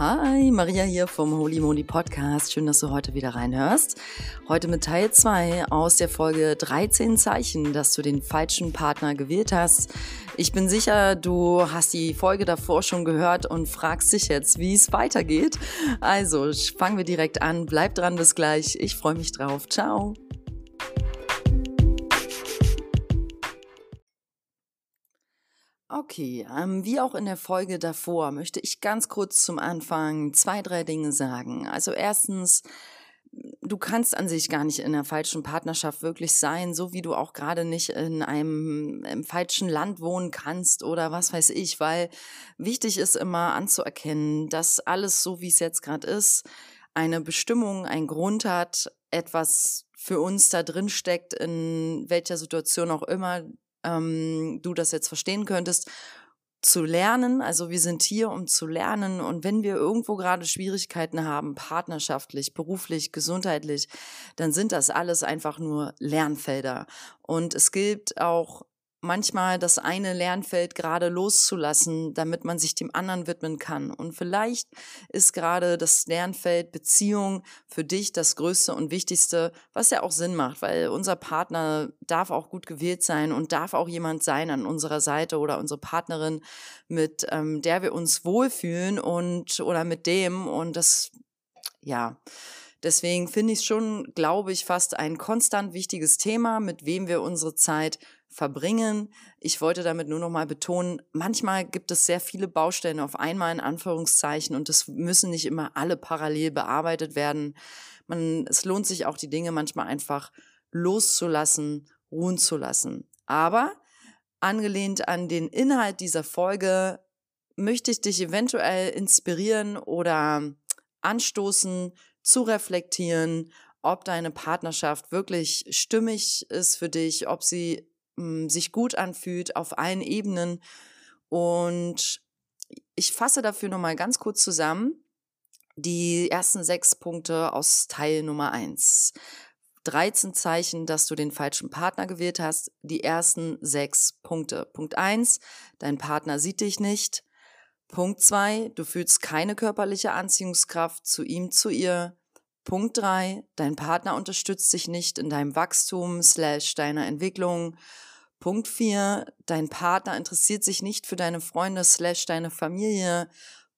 Hi, Maria hier vom Holy Moly Podcast. Schön, dass du heute wieder reinhörst. Heute mit Teil 2 aus der Folge 13 Zeichen, dass du den falschen Partner gewählt hast. Ich bin sicher, du hast die Folge davor schon gehört und fragst dich jetzt, wie es weitergeht. Also fangen wir direkt an. Bleib dran, bis gleich. Ich freue mich drauf. Ciao. Okay, ähm, wie auch in der Folge davor möchte ich ganz kurz zum Anfang zwei, drei Dinge sagen. Also erstens, du kannst an sich gar nicht in einer falschen Partnerschaft wirklich sein, so wie du auch gerade nicht in einem im falschen Land wohnen kannst oder was weiß ich, weil wichtig ist immer anzuerkennen, dass alles so, wie es jetzt gerade ist, eine Bestimmung, einen Grund hat, etwas für uns da drin steckt, in welcher Situation auch immer ähm, du das jetzt verstehen könntest, zu lernen. Also wir sind hier, um zu lernen. Und wenn wir irgendwo gerade Schwierigkeiten haben, partnerschaftlich, beruflich, gesundheitlich, dann sind das alles einfach nur Lernfelder. Und es gilt auch manchmal das eine Lernfeld gerade loszulassen, damit man sich dem anderen widmen kann. Und vielleicht ist gerade das Lernfeld Beziehung für dich das Größte und Wichtigste, was ja auch Sinn macht, weil unser Partner darf auch gut gewählt sein und darf auch jemand sein an unserer Seite oder unsere Partnerin, mit ähm, der wir uns wohlfühlen und oder mit dem und das, ja. Deswegen finde ich es schon, glaube ich, fast ein konstant wichtiges Thema, mit wem wir unsere Zeit verbringen. Ich wollte damit nur noch mal betonen, manchmal gibt es sehr viele Baustellen auf einmal in Anführungszeichen und es müssen nicht immer alle parallel bearbeitet werden. Man, es lohnt sich auch die Dinge manchmal einfach loszulassen, ruhen zu lassen. Aber angelehnt an den Inhalt dieser Folge möchte ich dich eventuell inspirieren oder anstoßen, zu reflektieren, ob deine Partnerschaft wirklich stimmig ist für dich, ob sie sich gut anfühlt auf allen Ebenen. Und ich fasse dafür nochmal ganz kurz zusammen die ersten sechs Punkte aus Teil Nummer eins. 13 Zeichen, dass du den falschen Partner gewählt hast. Die ersten sechs Punkte. Punkt eins: dein Partner sieht dich nicht. Punkt zwei: du fühlst keine körperliche Anziehungskraft zu ihm, zu ihr. Punkt drei: dein Partner unterstützt dich nicht in deinem Wachstum slash deiner Entwicklung. Punkt 4, dein Partner interessiert sich nicht für deine Freunde slash deine Familie.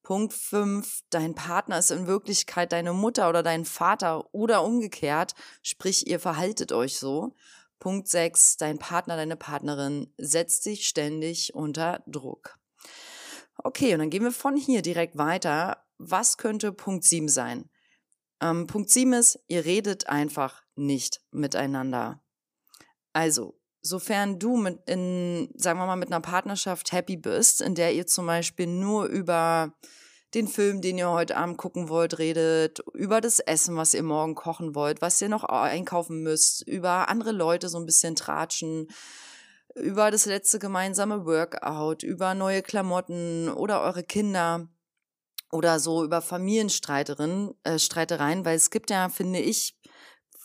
Punkt 5, dein Partner ist in Wirklichkeit deine Mutter oder dein Vater oder umgekehrt, sprich ihr verhaltet euch so. Punkt 6, dein Partner, deine Partnerin setzt dich ständig unter Druck. Okay, und dann gehen wir von hier direkt weiter. Was könnte Punkt 7 sein? Ähm, Punkt 7 ist, ihr redet einfach nicht miteinander. Also, sofern du mit in, sagen wir mal, mit einer Partnerschaft happy bist, in der ihr zum Beispiel nur über den Film, den ihr heute Abend gucken wollt, redet, über das Essen, was ihr morgen kochen wollt, was ihr noch einkaufen müsst, über andere Leute so ein bisschen tratschen, über das letzte gemeinsame Workout, über neue Klamotten oder eure Kinder oder so über Familienstreitereien, äh, Streitereien, weil es gibt ja, finde ich,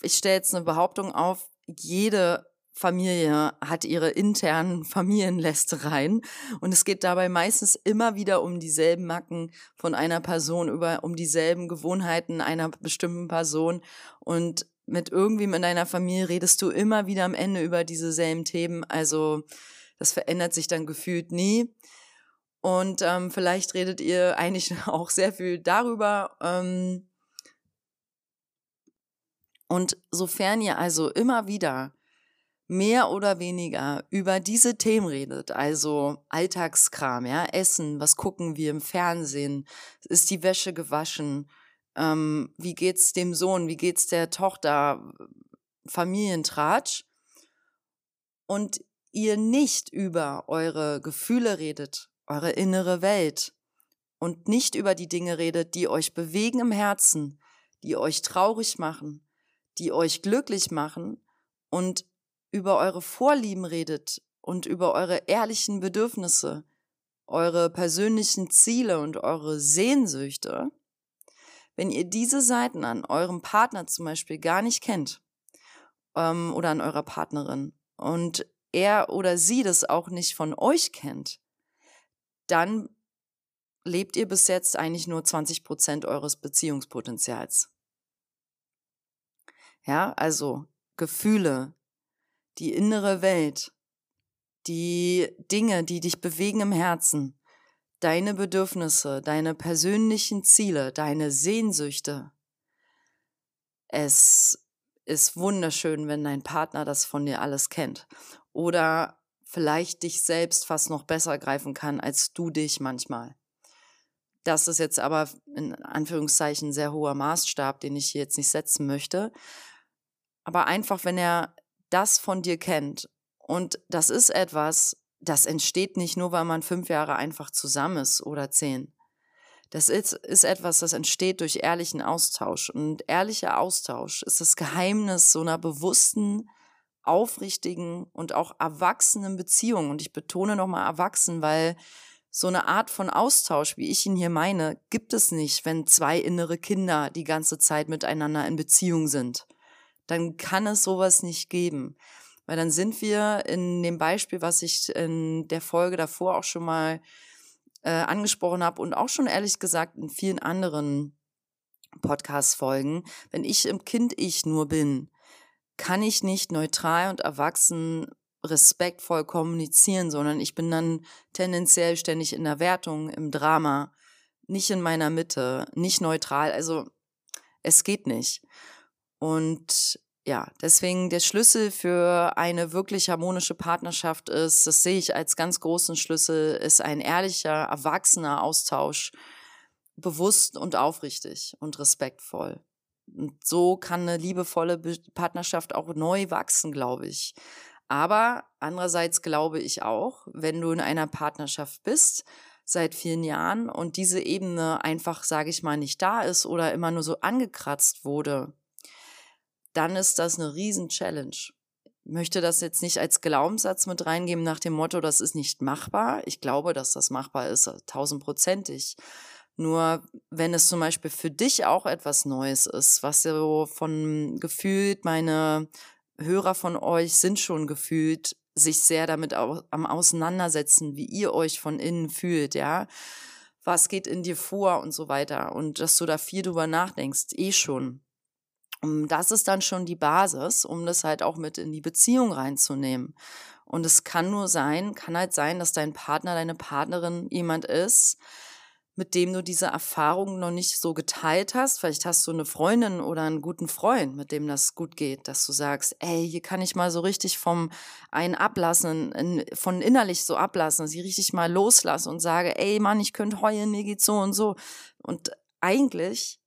ich stelle jetzt eine Behauptung auf, jede Familie hat ihre internen Familienlästereien und es geht dabei meistens immer wieder um dieselben Macken von einer Person, über um dieselben Gewohnheiten einer bestimmten Person und mit irgendwem in deiner Familie redest du immer wieder am Ende über dieselben Themen. Also das verändert sich dann gefühlt nie. Und ähm, vielleicht redet ihr eigentlich auch sehr viel darüber. Ähm, und sofern ihr also immer wieder mehr oder weniger über diese Themen redet, also Alltagskram, ja, Essen, was gucken wir im Fernsehen, ist die Wäsche gewaschen, ähm, wie geht's dem Sohn, wie geht's der Tochter, Familientratsch, und ihr nicht über eure Gefühle redet, eure innere Welt, und nicht über die Dinge redet, die euch bewegen im Herzen, die euch traurig machen, die euch glücklich machen und über eure Vorlieben redet und über eure ehrlichen Bedürfnisse, eure persönlichen Ziele und eure Sehnsüchte, wenn ihr diese Seiten an eurem Partner zum Beispiel gar nicht kennt ähm, oder an eurer Partnerin und er oder sie das auch nicht von euch kennt, dann lebt ihr bis jetzt eigentlich nur 20 Prozent eures Beziehungspotenzials. Ja, also Gefühle, die innere Welt, die Dinge, die dich bewegen im Herzen, deine Bedürfnisse, deine persönlichen Ziele, deine Sehnsüchte. Es ist wunderschön, wenn dein Partner das von dir alles kennt. Oder vielleicht dich selbst fast noch besser greifen kann als du dich manchmal. Das ist jetzt aber in Anführungszeichen sehr hoher Maßstab, den ich hier jetzt nicht setzen möchte. Aber einfach, wenn er das von dir kennt und das ist etwas, das entsteht nicht nur, weil man fünf Jahre einfach zusammen ist oder zehn. Das ist, ist etwas, das entsteht durch ehrlichen Austausch. Und ehrlicher Austausch ist das Geheimnis so einer bewussten, aufrichtigen und auch erwachsenen Beziehung. Und ich betone nochmal erwachsen, weil so eine Art von Austausch, wie ich ihn hier meine, gibt es nicht, wenn zwei innere Kinder die ganze Zeit miteinander in Beziehung sind. Dann kann es sowas nicht geben. Weil dann sind wir in dem Beispiel, was ich in der Folge davor auch schon mal äh, angesprochen habe und auch schon ehrlich gesagt in vielen anderen Podcast-Folgen, wenn ich im Kind-Ich nur bin, kann ich nicht neutral und erwachsen respektvoll kommunizieren, sondern ich bin dann tendenziell ständig in der Wertung, im Drama, nicht in meiner Mitte, nicht neutral. Also es geht nicht. Und ja, deswegen der Schlüssel für eine wirklich harmonische Partnerschaft ist, das sehe ich als ganz großen Schlüssel, ist ein ehrlicher, erwachsener Austausch, bewusst und aufrichtig und respektvoll. Und so kann eine liebevolle Partnerschaft auch neu wachsen, glaube ich. Aber andererseits glaube ich auch, wenn du in einer Partnerschaft bist, seit vielen Jahren und diese Ebene einfach, sage ich mal, nicht da ist oder immer nur so angekratzt wurde, dann ist das eine Riesen-Challenge. Ich möchte das jetzt nicht als Glaubenssatz mit reingeben nach dem Motto, das ist nicht machbar. Ich glaube, dass das machbar ist, tausendprozentig. Nur wenn es zum Beispiel für dich auch etwas Neues ist, was so von gefühlt, meine Hörer von euch sind schon gefühlt sich sehr damit am Auseinandersetzen, wie ihr euch von innen fühlt, ja. Was geht in dir vor und so weiter. Und dass du da viel drüber nachdenkst, eh schon. Das ist dann schon die Basis, um das halt auch mit in die Beziehung reinzunehmen. Und es kann nur sein, kann halt sein, dass dein Partner, deine Partnerin jemand ist, mit dem du diese Erfahrung noch nicht so geteilt hast. Vielleicht hast du eine Freundin oder einen guten Freund, mit dem das gut geht, dass du sagst, ey, hier kann ich mal so richtig vom einen ablassen, von innerlich so ablassen, dass ich richtig mal loslasse und sage, ey Mann, ich könnte heulen, mir geht's so und so. Und eigentlich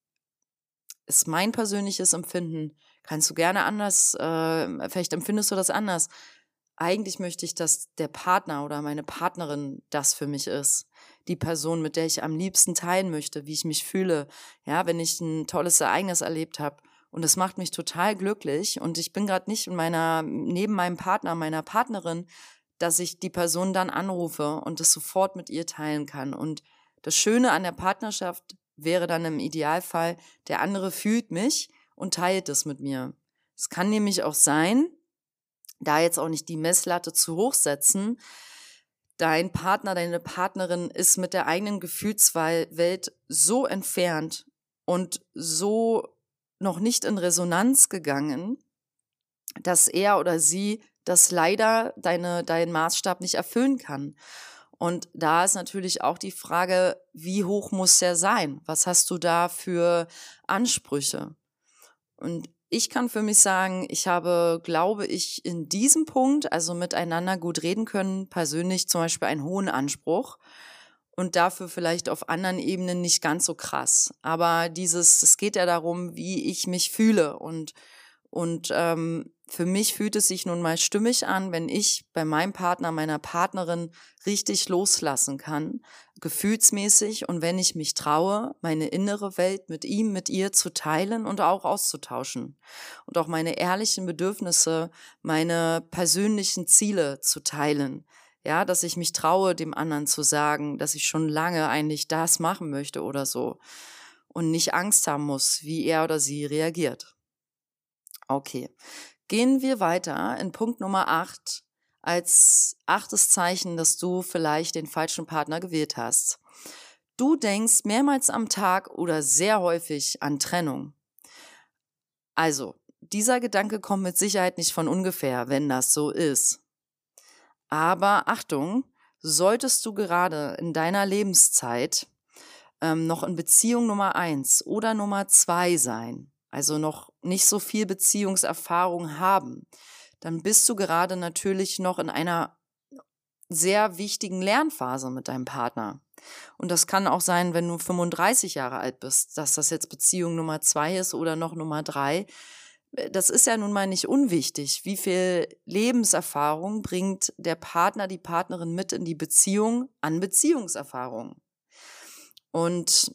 ist mein persönliches Empfinden. Kannst du gerne anders, äh, vielleicht empfindest du das anders. Eigentlich möchte ich, dass der Partner oder meine Partnerin das für mich ist. Die Person, mit der ich am liebsten teilen möchte, wie ich mich fühle. Ja, wenn ich ein tolles Ereignis erlebt habe. Und es macht mich total glücklich. Und ich bin gerade nicht in meiner, neben meinem Partner, meiner Partnerin, dass ich die Person dann anrufe und das sofort mit ihr teilen kann. Und das Schöne an der Partnerschaft wäre dann im Idealfall, der andere fühlt mich und teilt es mit mir. Es kann nämlich auch sein, da jetzt auch nicht die Messlatte zu hoch setzen, dein Partner, deine Partnerin ist mit der eigenen Gefühlswelt so entfernt und so noch nicht in Resonanz gegangen, dass er oder sie das leider deine, deinen Maßstab nicht erfüllen kann. Und da ist natürlich auch die Frage, wie hoch muss der sein? Was hast du da für Ansprüche? Und ich kann für mich sagen, ich habe, glaube ich, in diesem Punkt, also miteinander gut reden können, persönlich zum Beispiel einen hohen Anspruch und dafür vielleicht auf anderen Ebenen nicht ganz so krass. Aber dieses, es geht ja darum, wie ich mich fühle und und ähm, für mich fühlt es sich nun mal stimmig an, wenn ich bei meinem Partner, meiner Partnerin richtig loslassen kann, gefühlsmäßig und wenn ich mich traue, meine innere Welt mit ihm, mit ihr zu teilen und auch auszutauschen und auch meine ehrlichen Bedürfnisse, meine persönlichen Ziele zu teilen. Ja, dass ich mich traue, dem anderen zu sagen, dass ich schon lange eigentlich das machen möchte oder so und nicht Angst haben muss, wie er oder sie reagiert. Okay. Gehen wir weiter in Punkt Nummer 8 als achtes Zeichen, dass du vielleicht den falschen Partner gewählt hast. Du denkst mehrmals am Tag oder sehr häufig an Trennung. Also, dieser Gedanke kommt mit Sicherheit nicht von ungefähr, wenn das so ist. Aber Achtung, solltest du gerade in deiner Lebenszeit ähm, noch in Beziehung Nummer eins oder Nummer zwei sein, also noch nicht so viel Beziehungserfahrung haben, dann bist du gerade natürlich noch in einer sehr wichtigen Lernphase mit deinem Partner. Und das kann auch sein, wenn du 35 Jahre alt bist, dass das jetzt Beziehung Nummer zwei ist oder noch Nummer drei. Das ist ja nun mal nicht unwichtig. Wie viel Lebenserfahrung bringt der Partner, die Partnerin mit in die Beziehung an Beziehungserfahrung? Und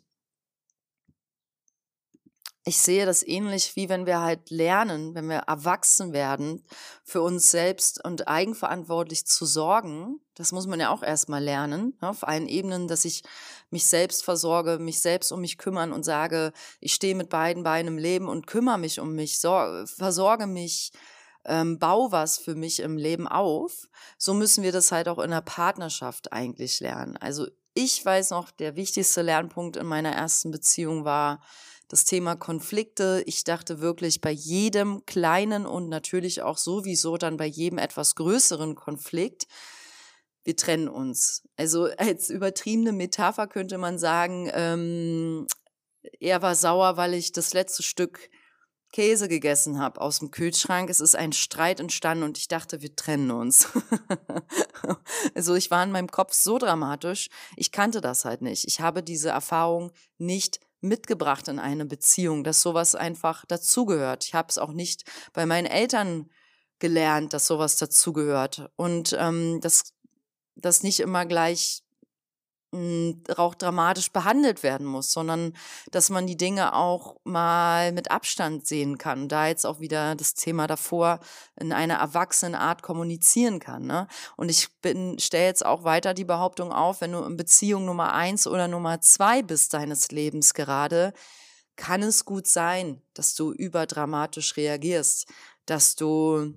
ich sehe das ähnlich wie wenn wir halt lernen, wenn wir erwachsen werden, für uns selbst und eigenverantwortlich zu sorgen. Das muss man ja auch erstmal lernen, ne, auf allen Ebenen, dass ich mich selbst versorge, mich selbst um mich kümmern und sage, ich stehe mit beiden Beinen im Leben und kümmere mich um mich, versorge mich, ähm, bau was für mich im Leben auf. So müssen wir das halt auch in der Partnerschaft eigentlich lernen. Also ich weiß noch, der wichtigste Lernpunkt in meiner ersten Beziehung war, das Thema Konflikte. Ich dachte wirklich bei jedem kleinen und natürlich auch sowieso dann bei jedem etwas größeren Konflikt, wir trennen uns. Also als übertriebene Metapher könnte man sagen, ähm, er war sauer, weil ich das letzte Stück Käse gegessen habe aus dem Kühlschrank. Es ist ein Streit entstanden und ich dachte, wir trennen uns. also ich war in meinem Kopf so dramatisch. Ich kannte das halt nicht. Ich habe diese Erfahrung nicht mitgebracht in eine Beziehung, dass sowas einfach dazugehört. Ich habe es auch nicht bei meinen Eltern gelernt, dass sowas dazugehört und ähm, dass das nicht immer gleich auch dramatisch behandelt werden muss, sondern dass man die Dinge auch mal mit Abstand sehen kann. Da jetzt auch wieder das Thema davor in einer erwachsenen Art kommunizieren kann. Ne? Und ich stelle jetzt auch weiter die Behauptung auf, wenn du in Beziehung Nummer eins oder Nummer zwei bist deines Lebens gerade, kann es gut sein, dass du überdramatisch reagierst, dass du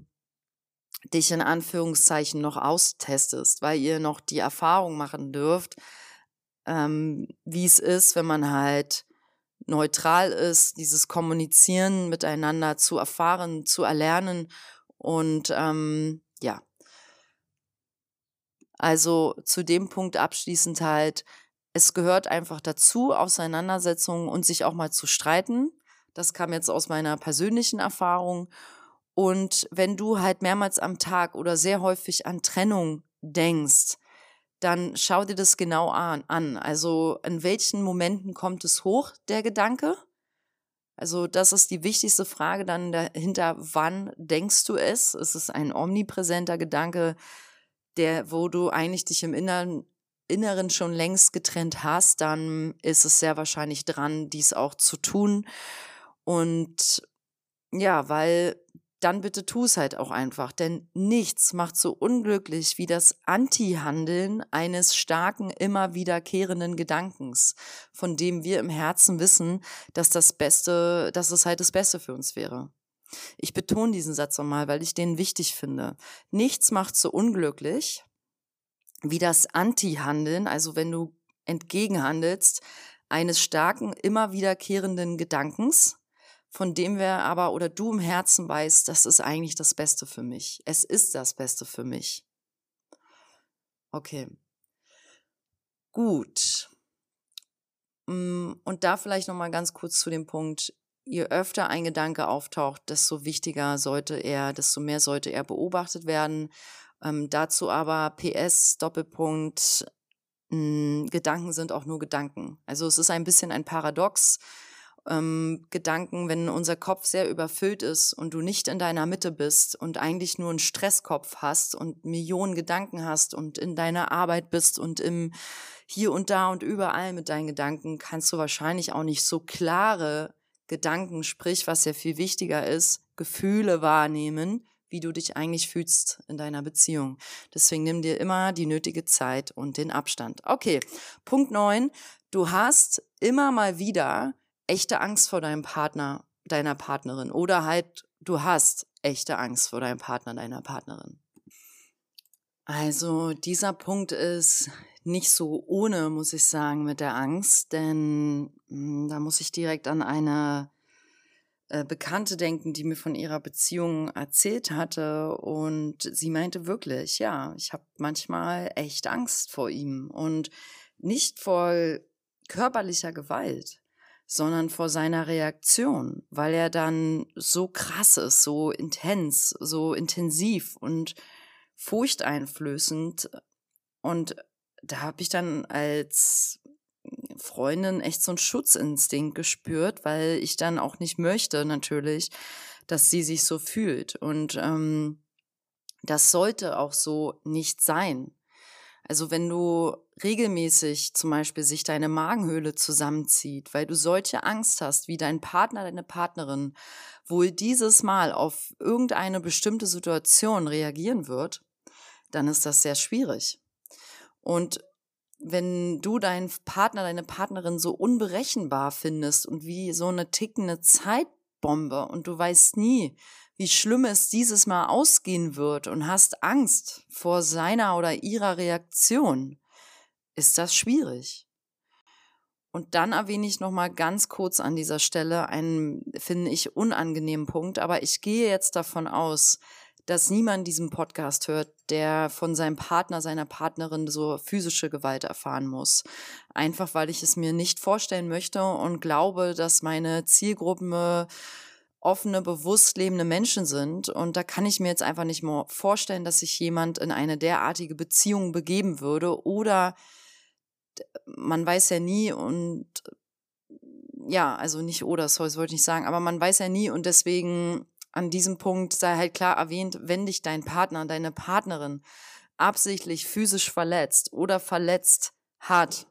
dich in Anführungszeichen noch austestest, weil ihr noch die Erfahrung machen dürft, ähm, wie es ist, wenn man halt neutral ist, dieses Kommunizieren miteinander zu erfahren, zu erlernen und ähm, ja. Also zu dem Punkt abschließend halt, es gehört einfach dazu, Auseinandersetzungen und sich auch mal zu streiten. Das kam jetzt aus meiner persönlichen Erfahrung. Und wenn du halt mehrmals am Tag oder sehr häufig an Trennung denkst, dann schau dir das genau an. Also in welchen Momenten kommt es hoch, der Gedanke? Also das ist die wichtigste Frage dann dahinter, wann denkst du es? Ist es ein omnipräsenter Gedanke, der, wo du eigentlich dich im Inneren, Inneren schon längst getrennt hast, dann ist es sehr wahrscheinlich dran, dies auch zu tun. Und ja, weil dann bitte tu es halt auch einfach. Denn nichts macht so unglücklich wie das Anti-Handeln eines starken, immer wiederkehrenden Gedankens, von dem wir im Herzen wissen, dass das Beste, dass es halt das Beste für uns wäre. Ich betone diesen Satz nochmal, weil ich den wichtig finde. Nichts macht so unglücklich wie das Anti-Handeln, also wenn du entgegenhandelst, eines starken, immer wiederkehrenden Gedankens, von dem wir aber oder du im Herzen weißt, das ist eigentlich das Beste für mich. Es ist das Beste für mich. Okay. Gut. Mm, und da vielleicht noch mal ganz kurz zu dem Punkt, je öfter ein Gedanke auftaucht, desto wichtiger sollte er, desto mehr sollte er beobachtet werden. Ähm, dazu aber PS Doppelpunkt mh, mm, Gedanken sind auch nur Gedanken. Also es ist ein bisschen ein Paradox ähm, Gedanken, wenn unser Kopf sehr überfüllt ist und du nicht in deiner Mitte bist und eigentlich nur einen Stresskopf hast und Millionen Gedanken hast und in deiner Arbeit bist und im hier und da und überall mit deinen Gedanken, kannst du wahrscheinlich auch nicht so klare Gedanken, sprich, was ja viel wichtiger ist, Gefühle wahrnehmen, wie du dich eigentlich fühlst in deiner Beziehung. Deswegen nimm dir immer die nötige Zeit und den Abstand. Okay, Punkt neun. Du hast immer mal wieder echte Angst vor deinem Partner, deiner Partnerin oder halt du hast echte Angst vor deinem Partner, deiner Partnerin. Also dieser Punkt ist nicht so ohne, muss ich sagen, mit der Angst, denn hm, da muss ich direkt an eine äh, Bekannte denken, die mir von ihrer Beziehung erzählt hatte und sie meinte wirklich, ja, ich habe manchmal echt Angst vor ihm und nicht vor körperlicher Gewalt, sondern vor seiner Reaktion, weil er dann so krass ist, so intens, so intensiv und furchteinflößend und da habe ich dann als Freundin echt so einen Schutzinstinkt gespürt, weil ich dann auch nicht möchte, natürlich, dass sie sich so fühlt. Und ähm, das sollte auch so nicht sein. Also wenn du regelmäßig zum Beispiel sich deine Magenhöhle zusammenzieht, weil du solche Angst hast, wie dein Partner, deine Partnerin wohl dieses Mal auf irgendeine bestimmte Situation reagieren wird, dann ist das sehr schwierig. Und wenn du deinen Partner, deine Partnerin so unberechenbar findest und wie so eine tickende Zeitbombe und du weißt nie, wie schlimm es dieses Mal ausgehen wird und hast Angst vor seiner oder ihrer Reaktion, ist das schwierig. Und dann erwähne ich noch mal ganz kurz an dieser Stelle einen, finde ich, unangenehmen Punkt. Aber ich gehe jetzt davon aus, dass niemand diesen Podcast hört, der von seinem Partner, seiner Partnerin so physische Gewalt erfahren muss. Einfach weil ich es mir nicht vorstellen möchte und glaube, dass meine Zielgruppen offene, bewusst lebende Menschen sind. Und da kann ich mir jetzt einfach nicht mehr vorstellen, dass sich jemand in eine derartige Beziehung begeben würde. Oder man weiß ja nie und ja, also nicht oder, sorry, das wollte ich nicht sagen, aber man weiß ja nie und deswegen an diesem Punkt sei halt klar erwähnt, wenn dich dein Partner, deine Partnerin absichtlich physisch verletzt oder verletzt hat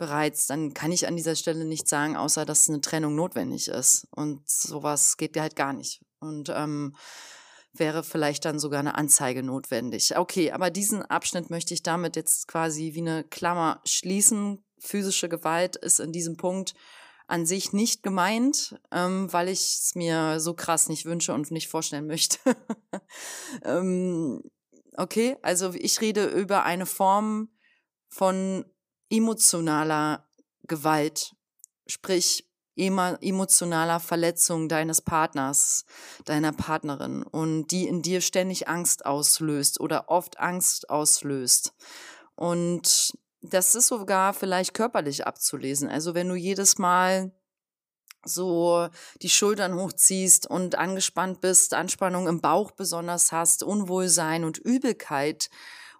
bereits, dann kann ich an dieser Stelle nicht sagen, außer dass eine Trennung notwendig ist. Und sowas geht halt gar nicht. Und ähm, wäre vielleicht dann sogar eine Anzeige notwendig. Okay, aber diesen Abschnitt möchte ich damit jetzt quasi wie eine Klammer schließen. Physische Gewalt ist in diesem Punkt an sich nicht gemeint, ähm, weil ich es mir so krass nicht wünsche und nicht vorstellen möchte. ähm, okay, also ich rede über eine Form von emotionaler Gewalt, sprich emotionaler Verletzung deines Partners, deiner Partnerin und die in dir ständig Angst auslöst oder oft Angst auslöst. Und das ist sogar vielleicht körperlich abzulesen. Also wenn du jedes Mal so die Schultern hochziehst und angespannt bist, Anspannung im Bauch besonders hast, Unwohlsein und Übelkeit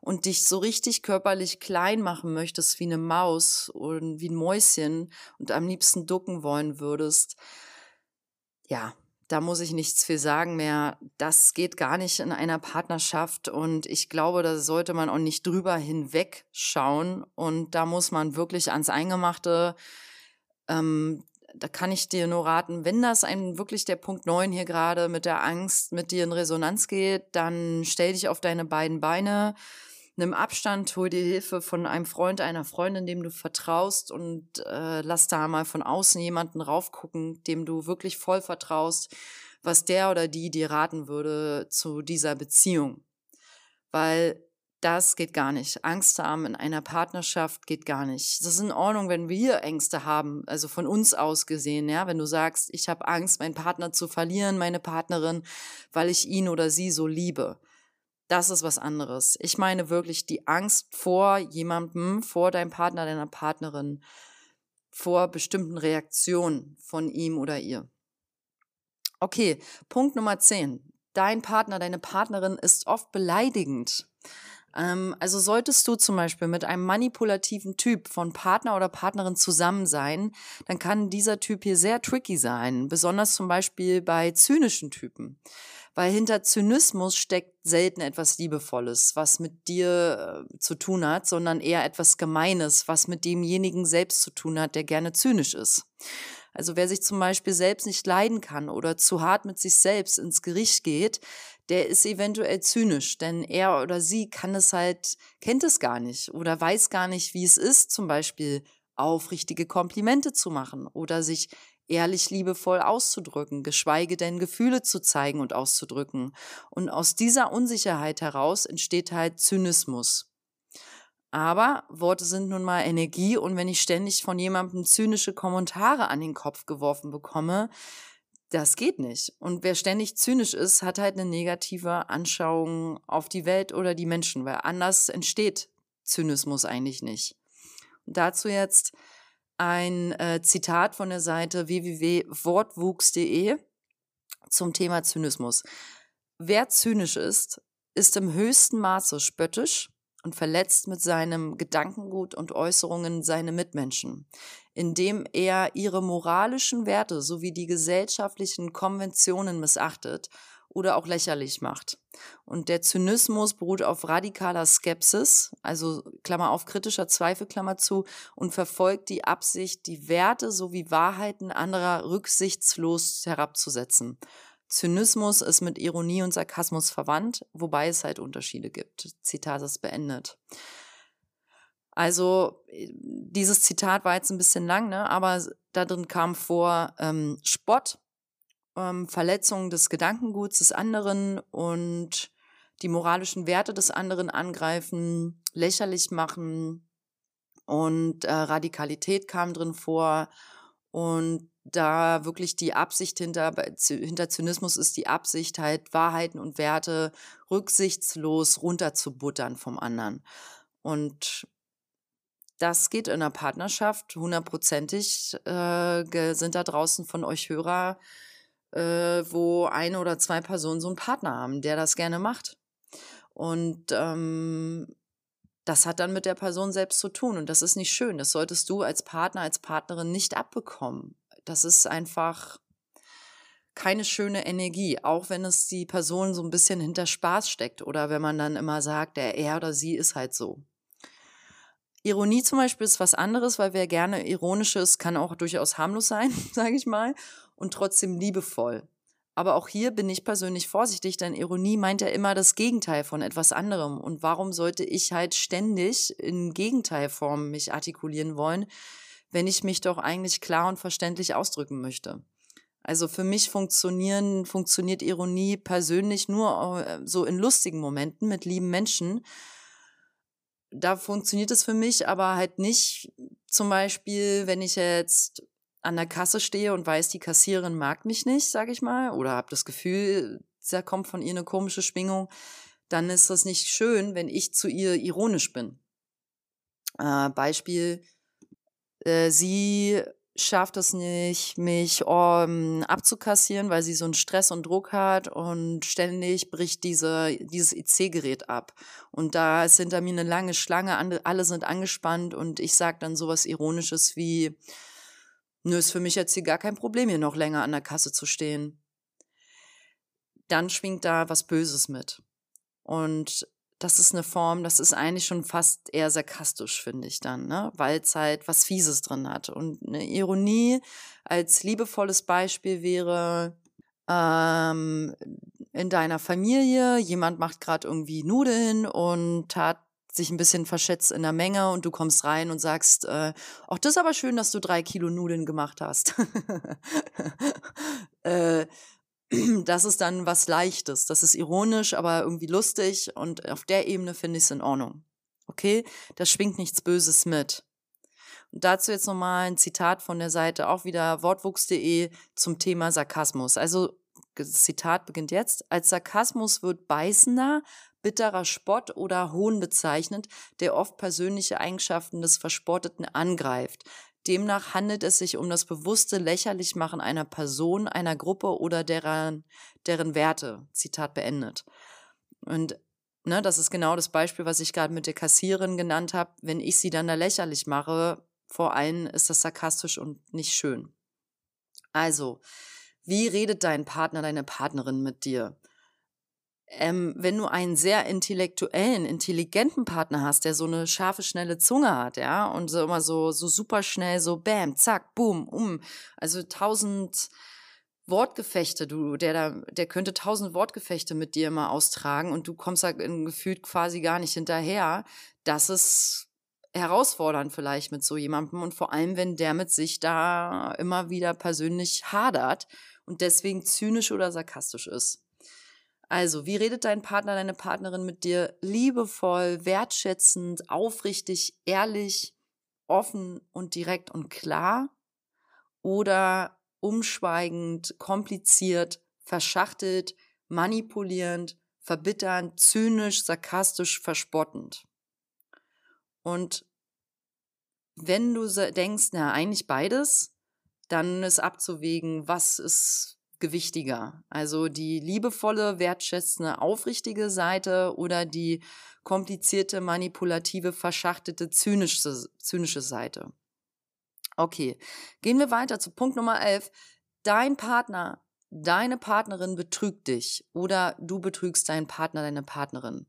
und dich so richtig körperlich klein machen möchtest wie eine Maus und wie ein Mäuschen und am liebsten ducken wollen würdest, ja, da muss ich nichts viel sagen mehr. Das geht gar nicht in einer Partnerschaft und ich glaube, da sollte man auch nicht drüber hinwegschauen und da muss man wirklich ans Eingemachte. Ähm, da kann ich dir nur raten, wenn das ein wirklich der Punkt 9 hier gerade mit der Angst mit dir in Resonanz geht, dann stell dich auf deine beiden Beine, nimm Abstand, hol dir Hilfe von einem Freund, einer Freundin, dem du vertraust und äh, lass da mal von außen jemanden raufgucken, dem du wirklich voll vertraust, was der oder die dir raten würde zu dieser Beziehung. Weil das geht gar nicht. Angst haben in einer Partnerschaft geht gar nicht. Das ist in Ordnung, wenn wir Ängste haben, also von uns aus gesehen, ja, wenn du sagst, ich habe Angst, meinen Partner zu verlieren, meine Partnerin, weil ich ihn oder sie so liebe das ist was anderes. Ich meine wirklich die Angst vor jemandem, vor deinem Partner, deiner Partnerin, vor bestimmten Reaktionen von ihm oder ihr. Okay, Punkt Nummer 10. Dein Partner, deine Partnerin ist oft beleidigend. Ähm, also solltest du zum Beispiel mit einem manipulativen Typ von Partner oder Partnerin zusammen sein, dann kann dieser Typ hier sehr tricky sein, besonders zum Beispiel bei zynischen Typen weil hinter Zynismus steckt selten etwas Liebevolles, was mit dir äh, zu tun hat, sondern eher etwas Gemeines, was mit demjenigen selbst zu tun hat, der gerne zynisch ist. Also wer sich zum Beispiel selbst nicht leiden kann oder zu hart mit sich selbst ins Gericht geht, der ist eventuell zynisch, denn er oder sie kann es halt, kennt es gar nicht oder weiß gar nicht, wie es ist, zum Beispiel aufrichtige Komplimente zu machen oder sich ehrlich liebevoll auszudrücken, geschweige denn Gefühle zu zeigen und auszudrücken. Und aus dieser Unsicherheit heraus entsteht halt Zynismus. Aber Worte sind nun mal Energie und wenn ich ständig von jemandem zynische Kommentare an den Kopf geworfen bekomme, das geht nicht. Und wer ständig zynisch ist, hat halt eine negative Anschauung auf die Welt oder die Menschen, weil anders entsteht Zynismus eigentlich nicht. Und dazu jetzt ein äh, Zitat von der Seite www.wortwuchs.de zum Thema Zynismus. Wer zynisch ist, ist im höchsten Maße spöttisch und verletzt mit seinem Gedankengut und Äußerungen seine Mitmenschen, indem er ihre moralischen Werte sowie die gesellschaftlichen Konventionen missachtet oder auch lächerlich macht. Und der Zynismus beruht auf radikaler Skepsis, also Klammer auf kritischer Zweifel, Klammer zu, und verfolgt die Absicht, die Werte sowie Wahrheiten anderer rücksichtslos herabzusetzen. Zynismus ist mit Ironie und Sarkasmus verwandt, wobei es halt Unterschiede gibt. Zitat ist beendet. Also dieses Zitat war jetzt ein bisschen lang, ne? aber da drin kam vor ähm, Spott, ähm, Verletzung des Gedankenguts des anderen und die moralischen Werte des anderen angreifen, lächerlich machen und äh, Radikalität kam drin vor und da wirklich die Absicht hinter, hinter Zynismus ist die Absicht halt Wahrheiten und Werte rücksichtslos runterzubuttern vom anderen. Und das geht in einer Partnerschaft hundertprozentig. Äh, sind da draußen von euch Hörer äh, wo eine oder zwei Personen so einen Partner haben, der das gerne macht. Und ähm, das hat dann mit der Person selbst zu tun. Und das ist nicht schön. Das solltest du als Partner, als Partnerin nicht abbekommen. Das ist einfach keine schöne Energie, auch wenn es die Person so ein bisschen hinter Spaß steckt oder wenn man dann immer sagt, der er oder sie ist halt so. Ironie zum Beispiel ist was anderes, weil wer gerne ironisch ist, kann auch durchaus harmlos sein, sage ich mal und trotzdem liebevoll. Aber auch hier bin ich persönlich vorsichtig, denn Ironie meint ja immer das Gegenteil von etwas anderem. Und warum sollte ich halt ständig in Gegenteilform mich artikulieren wollen, wenn ich mich doch eigentlich klar und verständlich ausdrücken möchte? Also für mich funktionieren, funktioniert Ironie persönlich nur äh, so in lustigen Momenten mit lieben Menschen. Da funktioniert es für mich aber halt nicht zum Beispiel, wenn ich jetzt an der Kasse stehe und weiß, die Kassiererin mag mich nicht, sage ich mal, oder habe das Gefühl, da kommt von ihr eine komische Schwingung, dann ist das nicht schön, wenn ich zu ihr ironisch bin. Äh, Beispiel, äh, sie schafft es nicht, mich um, abzukassieren, weil sie so einen Stress und Druck hat und ständig bricht diese, dieses IC-Gerät ab. Und da ist hinter mir eine lange Schlange, alle sind angespannt und ich sage dann sowas Ironisches wie, Nö, ist für mich jetzt hier gar kein Problem, hier noch länger an der Kasse zu stehen. Dann schwingt da was Böses mit. Und das ist eine Form, das ist eigentlich schon fast eher sarkastisch, finde ich dann, ne? weil es halt was Fieses drin hat. Und eine Ironie als liebevolles Beispiel wäre, ähm, in deiner Familie, jemand macht gerade irgendwie Nudeln und hat sich ein bisschen verschätzt in der Menge und du kommst rein und sagst, äh, ach, das ist aber schön, dass du drei Kilo Nudeln gemacht hast. äh, das ist dann was Leichtes. Das ist ironisch, aber irgendwie lustig und auf der Ebene finde ich es in Ordnung. Okay? Da schwingt nichts Böses mit. Und dazu jetzt nochmal ein Zitat von der Seite, auch wieder wortwuchs.de zum Thema Sarkasmus. Also, das Zitat beginnt jetzt. Als Sarkasmus wird beißender, bitterer Spott oder Hohn bezeichnet, der oft persönliche Eigenschaften des Verspotteten angreift. Demnach handelt es sich um das bewusste Lächerlichmachen einer Person, einer Gruppe oder deren, deren Werte. Zitat beendet. Und ne, das ist genau das Beispiel, was ich gerade mit der Kassierin genannt habe. Wenn ich sie dann da lächerlich mache, vor allem ist das sarkastisch und nicht schön. Also, wie redet dein Partner, deine Partnerin mit dir? Ähm, wenn du einen sehr intellektuellen, intelligenten Partner hast, der so eine scharfe, schnelle Zunge hat, ja, und so immer so, so super schnell, so bam, zack, boom, um, also tausend Wortgefechte, du, der da, der könnte tausend Wortgefechte mit dir immer austragen und du kommst da in gefühlt quasi gar nicht hinterher. Das ist herausfordernd vielleicht mit so jemandem und vor allem, wenn der mit sich da immer wieder persönlich hadert und deswegen zynisch oder sarkastisch ist. Also, wie redet dein Partner, deine Partnerin mit dir? Liebevoll, wertschätzend, aufrichtig, ehrlich, offen und direkt und klar? Oder umschweigend, kompliziert, verschachtelt, manipulierend, verbitternd, zynisch, sarkastisch, verspottend? Und wenn du denkst, na, eigentlich beides, dann ist abzuwägen, was ist gewichtiger. Also die liebevolle, wertschätzende, aufrichtige Seite oder die komplizierte, manipulative, verschachtelte, zynische, zynische Seite. Okay, gehen wir weiter zu Punkt Nummer 11. Dein Partner, deine Partnerin betrügt dich oder du betrügst deinen Partner, deine Partnerin.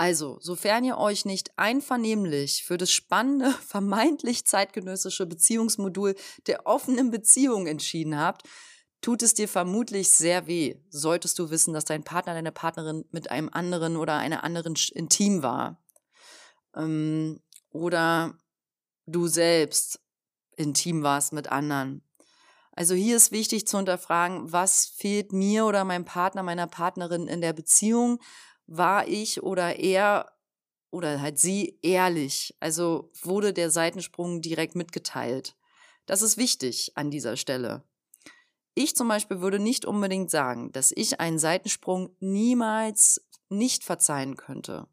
Also, sofern ihr euch nicht einvernehmlich für das spannende, vermeintlich zeitgenössische Beziehungsmodul der offenen Beziehung entschieden habt, tut es dir vermutlich sehr weh, solltest du wissen, dass dein Partner, deine Partnerin mit einem anderen oder einer anderen intim war. Ähm, oder du selbst intim warst mit anderen. Also hier ist wichtig zu hinterfragen, was fehlt mir oder meinem Partner, meiner Partnerin in der Beziehung? War ich oder er oder halt sie ehrlich? Also wurde der Seitensprung direkt mitgeteilt? Das ist wichtig an dieser Stelle. Ich zum Beispiel würde nicht unbedingt sagen, dass ich einen Seitensprung niemals nicht verzeihen könnte.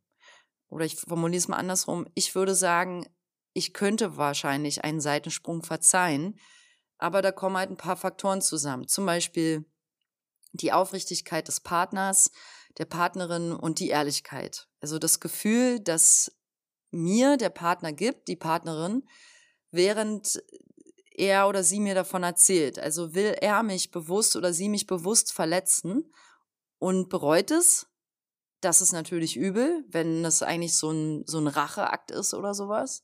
Oder ich formuliere es mal andersrum. Ich würde sagen, ich könnte wahrscheinlich einen Seitensprung verzeihen, aber da kommen halt ein paar Faktoren zusammen. Zum Beispiel die Aufrichtigkeit des Partners, der Partnerin und die Ehrlichkeit. Also das Gefühl, dass mir der Partner gibt, die Partnerin, während er oder sie mir davon erzählt. Also will er mich bewusst oder sie mich bewusst verletzen und bereut es. Das ist natürlich übel, wenn es eigentlich so ein, so ein Racheakt ist oder sowas.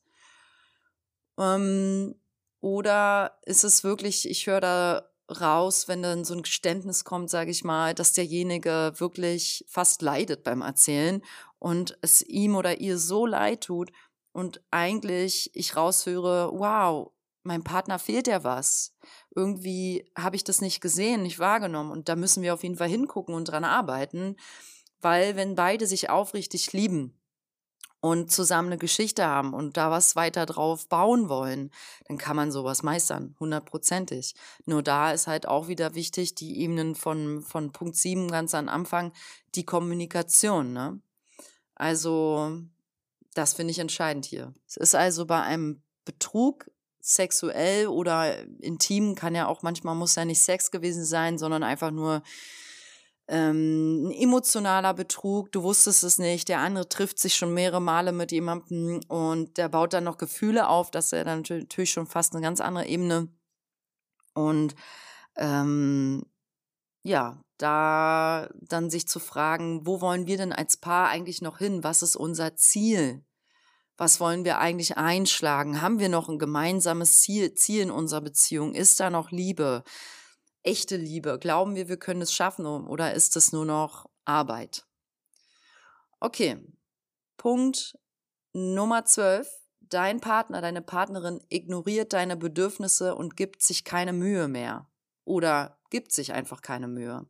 Ähm, oder ist es wirklich, ich höre da raus, wenn dann so ein Geständnis kommt, sage ich mal, dass derjenige wirklich fast leidet beim Erzählen und es ihm oder ihr so leid tut und eigentlich ich raushöre, wow, meinem Partner fehlt ja was. Irgendwie habe ich das nicht gesehen, nicht wahrgenommen. Und da müssen wir auf jeden Fall hingucken und dran arbeiten, weil wenn beide sich aufrichtig lieben und zusammen eine Geschichte haben und da was weiter drauf bauen wollen, dann kann man sowas meistern, hundertprozentig. Nur da ist halt auch wieder wichtig, die Ebenen von, von Punkt 7 ganz am Anfang, die Kommunikation. Ne? Also, das finde ich entscheidend hier. Es ist also bei einem Betrug sexuell oder intim kann ja auch manchmal muss ja nicht Sex gewesen sein, sondern einfach nur ähm, ein emotionaler Betrug. Du wusstest es nicht. Der andere trifft sich schon mehrere Male mit jemandem und der baut dann noch Gefühle auf. Das ist ja dann natürlich schon fast eine ganz andere Ebene. Und ähm, ja, da dann sich zu fragen, wo wollen wir denn als Paar eigentlich noch hin? Was ist unser Ziel? Was wollen wir eigentlich einschlagen? Haben wir noch ein gemeinsames Ziel, Ziel in unserer Beziehung? Ist da noch Liebe? Echte Liebe? Glauben wir, wir können es schaffen oder ist es nur noch Arbeit? Okay, Punkt Nummer 12. Dein Partner, deine Partnerin ignoriert deine Bedürfnisse und gibt sich keine Mühe mehr oder gibt sich einfach keine Mühe.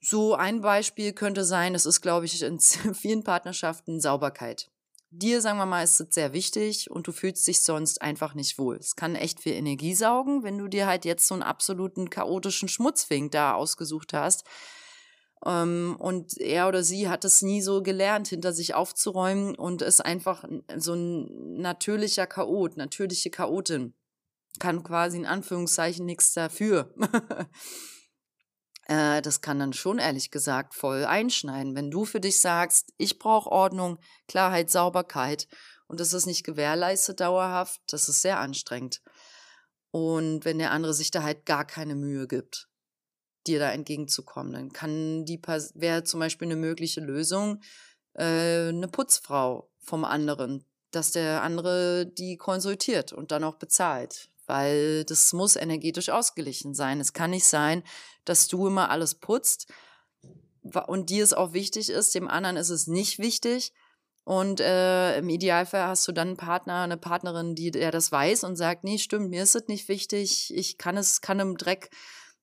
So ein Beispiel könnte sein, es ist, glaube ich, in vielen Partnerschaften Sauberkeit dir, sagen wir mal, ist es sehr wichtig und du fühlst dich sonst einfach nicht wohl. Es kann echt viel Energie saugen, wenn du dir halt jetzt so einen absoluten chaotischen Schmutzfink da ausgesucht hast. Ähm, und er oder sie hat es nie so gelernt, hinter sich aufzuräumen und ist einfach so ein natürlicher Chaot, natürliche Chaotin. Kann quasi in Anführungszeichen nichts dafür. Äh, das kann dann schon ehrlich gesagt voll einschneiden. Wenn du für dich sagst, ich brauche Ordnung, Klarheit, Sauberkeit und das ist nicht gewährleistet dauerhaft, das ist sehr anstrengend. Und wenn der andere sich da halt gar keine Mühe gibt, dir da entgegenzukommen, dann kann die wäre zum Beispiel eine mögliche Lösung äh, eine Putzfrau vom anderen, dass der andere die konsultiert und dann auch bezahlt weil das muss energetisch ausgeglichen sein. Es kann nicht sein, dass du immer alles putzt und dir es auch wichtig ist, dem anderen ist es nicht wichtig Und äh, im Idealfall hast du dann einen Partner, eine Partnerin, die der das weiß und sagt, nee, stimmt, mir ist es nicht wichtig, ich kann es, kann im Dreck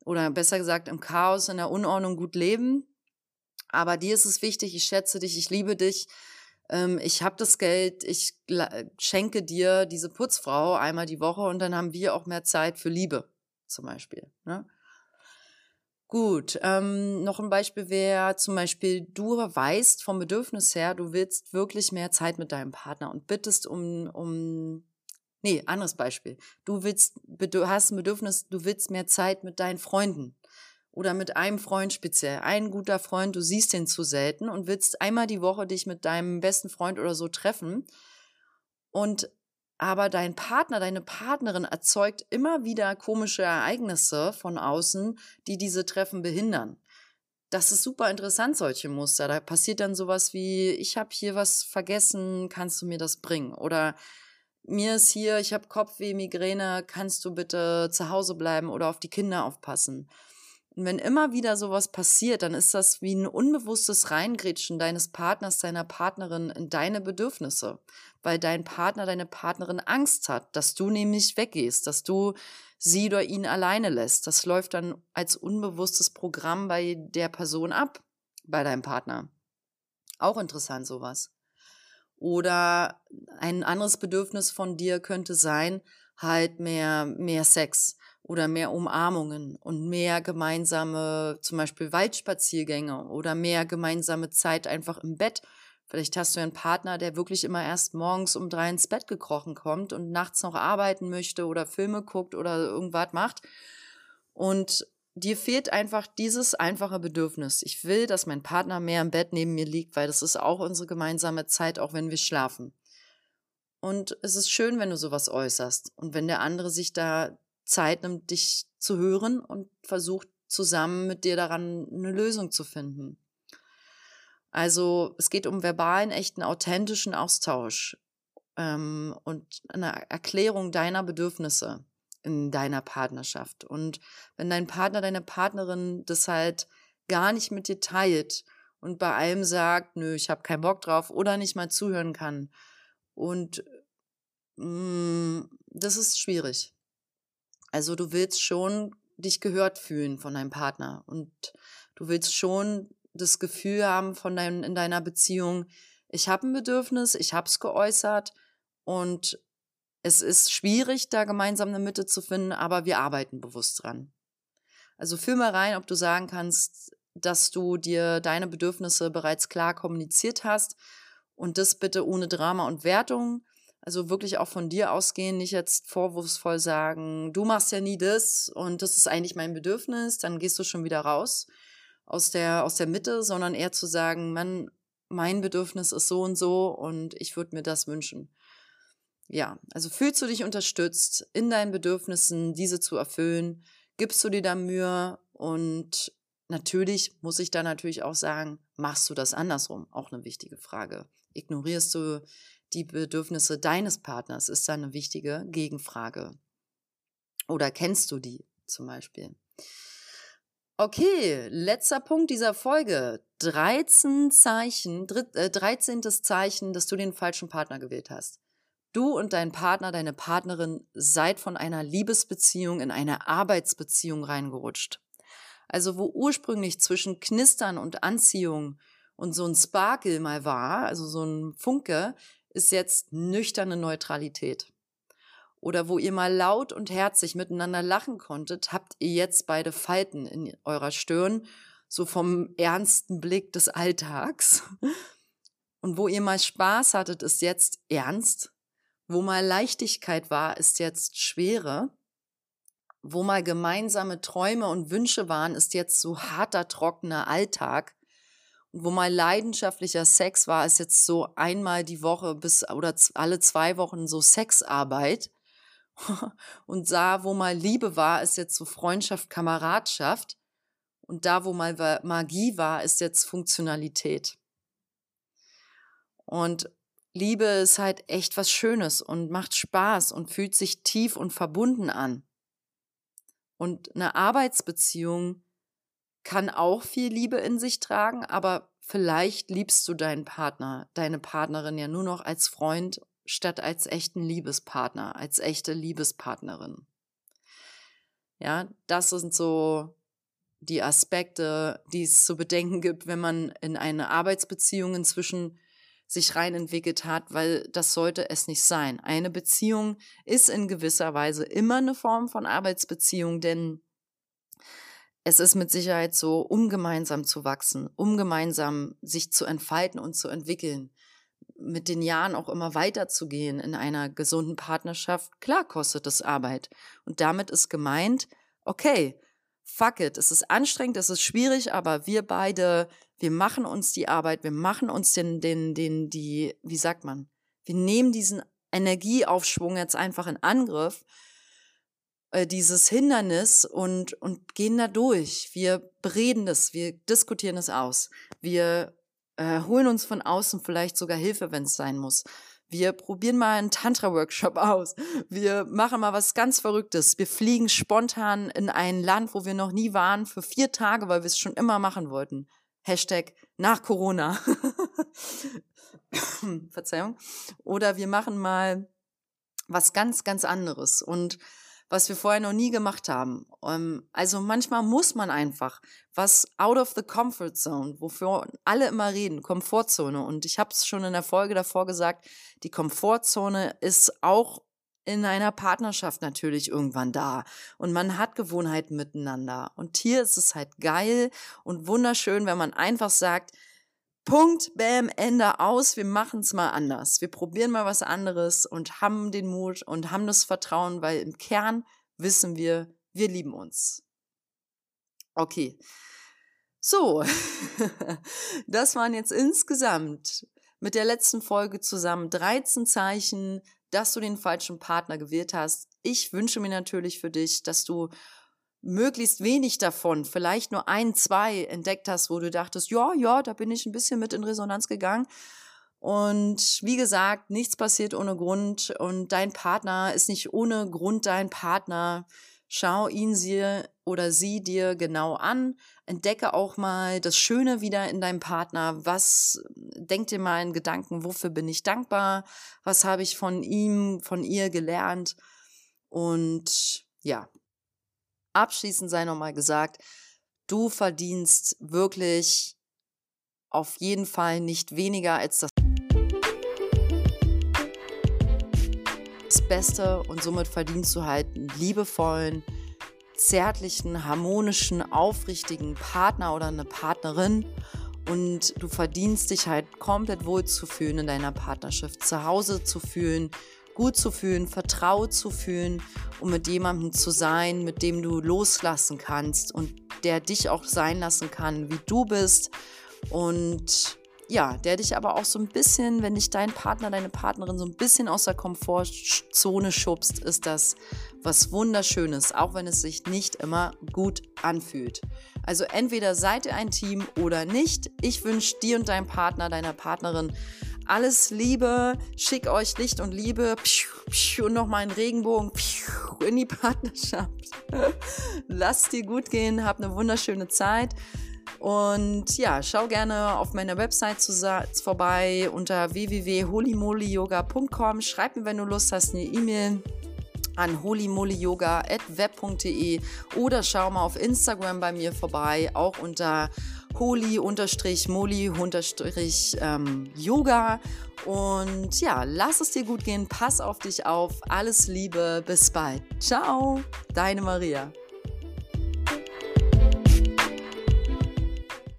oder besser gesagt im Chaos, in der Unordnung gut leben. Aber dir ist es wichtig, ich schätze dich, ich liebe dich, ähm, ich habe das Geld, ich schenke dir diese Putzfrau einmal die Woche und dann haben wir auch mehr Zeit für Liebe zum Beispiel. Ne? Gut, ähm, noch ein Beispiel wäre zum Beispiel, du weißt vom Bedürfnis her, du willst wirklich mehr Zeit mit deinem Partner und bittest um, um, nee, anderes Beispiel. Du willst, hast ein Bedürfnis, du willst mehr Zeit mit deinen Freunden oder mit einem Freund speziell. Ein guter Freund, du siehst den zu selten und willst einmal die Woche dich mit deinem besten Freund oder so treffen und aber dein Partner, deine Partnerin erzeugt immer wieder komische Ereignisse von außen, die diese Treffen behindern. Das ist super interessant, solche Muster. Da passiert dann sowas wie, ich habe hier was vergessen, kannst du mir das bringen? Oder mir ist hier, ich habe Kopfweh, Migräne, kannst du bitte zu Hause bleiben oder auf die Kinder aufpassen? Und wenn immer wieder sowas passiert, dann ist das wie ein unbewusstes Reingrätschen deines Partners, deiner Partnerin in deine Bedürfnisse, weil dein Partner, deine Partnerin Angst hat, dass du nämlich weggehst, dass du sie oder ihn alleine lässt. Das läuft dann als unbewusstes Programm bei der Person ab, bei deinem Partner. Auch interessant sowas. Oder ein anderes Bedürfnis von dir könnte sein, halt mehr, mehr Sex oder mehr Umarmungen und mehr gemeinsame, zum Beispiel Waldspaziergänge oder mehr gemeinsame Zeit einfach im Bett. Vielleicht hast du einen Partner, der wirklich immer erst morgens um drei ins Bett gekrochen kommt und nachts noch arbeiten möchte oder Filme guckt oder irgendwas macht. Und dir fehlt einfach dieses einfache Bedürfnis. Ich will, dass mein Partner mehr im Bett neben mir liegt, weil das ist auch unsere gemeinsame Zeit, auch wenn wir schlafen. Und es ist schön, wenn du sowas äußerst und wenn der andere sich da Zeit nimmt, dich zu hören und versucht zusammen mit dir daran eine Lösung zu finden. Also es geht um verbalen, echten, authentischen Austausch ähm, und eine Erklärung deiner Bedürfnisse in deiner Partnerschaft. Und wenn dein Partner, deine Partnerin das halt gar nicht mit dir teilt und bei allem sagt, nö, ich habe keinen Bock drauf oder nicht mal zuhören kann. Und mh, mm, das ist schwierig. Also du willst schon dich gehört fühlen von deinem Partner und du willst schon das Gefühl haben von dein, in deiner Beziehung, ich habe ein Bedürfnis, ich habe es geäußert und es ist schwierig, da gemeinsam eine Mitte zu finden, aber wir arbeiten bewusst dran. Also fühl mal rein, ob du sagen kannst, dass du dir deine Bedürfnisse bereits klar kommuniziert hast und das bitte ohne Drama und Wertung. Also wirklich auch von dir ausgehen, nicht jetzt vorwurfsvoll sagen, du machst ja nie das und das ist eigentlich mein Bedürfnis, dann gehst du schon wieder raus aus der, aus der Mitte, sondern eher zu sagen, Mann, mein Bedürfnis ist so und so und ich würde mir das wünschen. Ja, also fühlst du dich unterstützt in deinen Bedürfnissen, diese zu erfüllen? Gibst du dir da Mühe? Und natürlich muss ich da natürlich auch sagen, machst du das andersrum? Auch eine wichtige Frage. Ignorierst du die Bedürfnisse deines Partners ist da eine wichtige Gegenfrage. Oder kennst du die zum Beispiel? Okay, letzter Punkt dieser Folge. 13 Zeichen, äh, 13. Zeichen, dass du den falschen Partner gewählt hast. Du und dein Partner, deine Partnerin seid von einer Liebesbeziehung in eine Arbeitsbeziehung reingerutscht. Also wo ursprünglich zwischen Knistern und Anziehung und so ein Sparkle mal war, also so ein Funke, ist jetzt nüchterne Neutralität. Oder wo ihr mal laut und herzlich miteinander lachen konntet, habt ihr jetzt beide Falten in eurer Stirn, so vom ernsten Blick des Alltags. Und wo ihr mal Spaß hattet, ist jetzt ernst. Wo mal Leichtigkeit war, ist jetzt Schwere. Wo mal gemeinsame Träume und Wünsche waren, ist jetzt so harter, trockener Alltag. Wo mal leidenschaftlicher Sex war, ist jetzt so einmal die Woche bis oder alle zwei Wochen so Sexarbeit. Und da, wo mal Liebe war, ist jetzt so Freundschaft, Kameradschaft. Und da, wo mal Magie war, ist jetzt Funktionalität. Und Liebe ist halt echt was Schönes und macht Spaß und fühlt sich tief und verbunden an. Und eine Arbeitsbeziehung kann auch viel Liebe in sich tragen, aber Vielleicht liebst du deinen Partner, deine Partnerin ja nur noch als Freund statt als echten Liebespartner, als echte Liebespartnerin. Ja, das sind so die Aspekte, die es zu bedenken gibt, wenn man in eine Arbeitsbeziehung inzwischen sich rein entwickelt hat, weil das sollte es nicht sein. Eine Beziehung ist in gewisser Weise immer eine Form von Arbeitsbeziehung, denn es ist mit Sicherheit so, um gemeinsam zu wachsen, um gemeinsam sich zu entfalten und zu entwickeln, mit den Jahren auch immer weiterzugehen in einer gesunden Partnerschaft, klar kostet es Arbeit. Und damit ist gemeint, okay, fuck it, es ist anstrengend, es ist schwierig, aber wir beide, wir machen uns die Arbeit, wir machen uns den, den, den, die, wie sagt man, wir nehmen diesen Energieaufschwung jetzt einfach in Angriff, äh, dieses Hindernis und, und gehen da durch. Wir bereden das, wir diskutieren es aus. Wir äh, holen uns von außen vielleicht sogar Hilfe, wenn es sein muss. Wir probieren mal einen Tantra-Workshop aus. Wir machen mal was ganz Verrücktes. Wir fliegen spontan in ein Land, wo wir noch nie waren, für vier Tage, weil wir es schon immer machen wollten. Hashtag nach Corona. Verzeihung. Oder wir machen mal was ganz, ganz anderes. Und was wir vorher noch nie gemacht haben. Ähm, also manchmal muss man einfach was out of the comfort zone, wofür alle immer reden, Komfortzone. Und ich habe es schon in der Folge davor gesagt, die Komfortzone ist auch in einer Partnerschaft natürlich irgendwann da. Und man hat Gewohnheiten miteinander. Und hier ist es halt geil und wunderschön, wenn man einfach sagt, Punkt, Bam, Ende aus. Wir machen es mal anders. Wir probieren mal was anderes und haben den Mut und haben das Vertrauen, weil im Kern wissen wir, wir lieben uns. Okay. So, das waren jetzt insgesamt mit der letzten Folge zusammen 13 Zeichen, dass du den falschen Partner gewählt hast. Ich wünsche mir natürlich für dich, dass du möglichst wenig davon, vielleicht nur ein, zwei entdeckt hast, wo du dachtest, ja, ja, da bin ich ein bisschen mit in Resonanz gegangen. Und wie gesagt, nichts passiert ohne Grund und dein Partner ist nicht ohne Grund dein Partner. Schau ihn sie oder sie dir genau an. Entdecke auch mal das Schöne wieder in deinem Partner. Was, denk dir mal in Gedanken, wofür bin ich dankbar? Was habe ich von ihm, von ihr gelernt? Und ja, abschließend sei nochmal gesagt, du verdienst wirklich auf jeden Fall nicht weniger als das Beste und somit verdienst du halt einen liebevollen, zärtlichen, harmonischen, aufrichtigen Partner oder eine Partnerin und du verdienst dich halt komplett wohl zu fühlen in deiner Partnerschaft, zu Hause zu fühlen, gut zu fühlen, vertraut zu fühlen und mit jemandem zu sein, mit dem du loslassen kannst und der dich auch sein lassen kann, wie du bist und ja, der dich aber auch so ein bisschen, wenn dich dein Partner, deine Partnerin so ein bisschen aus der Komfortzone schubst, ist das was Wunderschönes, auch wenn es sich nicht immer gut anfühlt. Also entweder seid ihr ein Team oder nicht. Ich wünsche dir und deinem Partner, deiner Partnerin alles Liebe, schick euch Licht und Liebe und nochmal einen Regenbogen in die Partnerschaft. Lasst dir gut gehen, habt eine wunderschöne Zeit. Und ja, schau gerne auf meiner Website vorbei unter www.holymolyoga.com. Schreib mir, wenn du Lust hast, eine E-Mail an holymolyoga.web.de oder schau mal auf Instagram bei mir vorbei, auch unter holy-moli-yoga. Und ja, lass es dir gut gehen, pass auf dich auf, alles Liebe, bis bald. Ciao, deine Maria.